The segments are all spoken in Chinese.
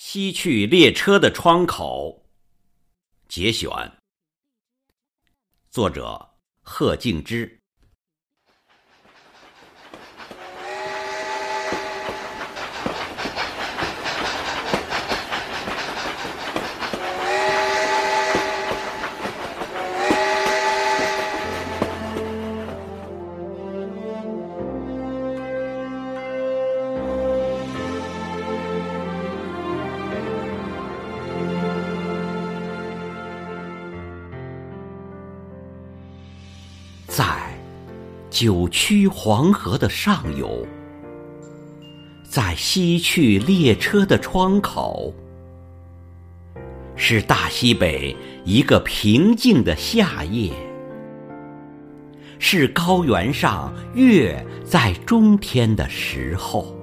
西去列车的窗口，节选，作者贺敬之。九曲黄河的上游，在西去列车的窗口，是大西北一个平静的夏夜，是高原上月在中天的时候。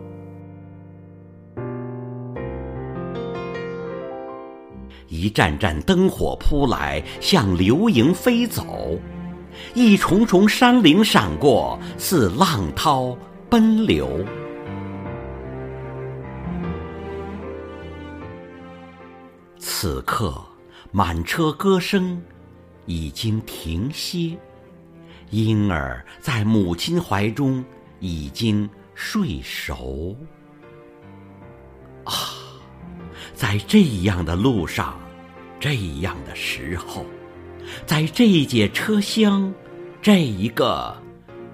一盏盏灯火扑来，像流萤飞走。一重重山岭闪过，似浪涛奔流。此刻，满车歌声已经停歇，婴儿在母亲怀中已经睡熟。啊，在这样的路上，这样的时候。在这一节车厢，这一个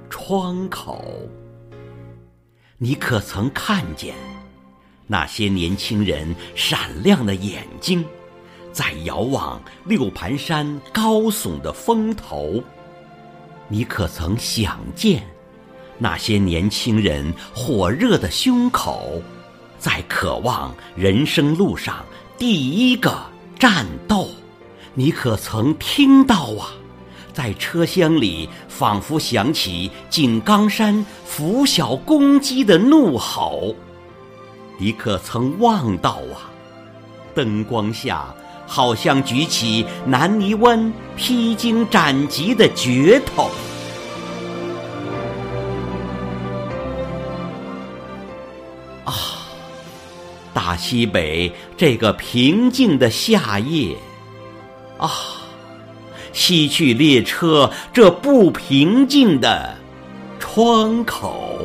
窗口，你可曾看见那些年轻人闪亮的眼睛，在遥望六盘山高耸的峰头？你可曾想见那些年轻人火热的胸口，在渴望人生路上第一个战斗？你可曾听到啊，在车厢里仿佛响起井冈山拂晓公鸡的怒吼？你可曾望到啊，灯光下好像举起南泥湾披荆斩棘的镢头？啊，大西北这个平静的夏夜。啊，西去列车这不平静的窗口。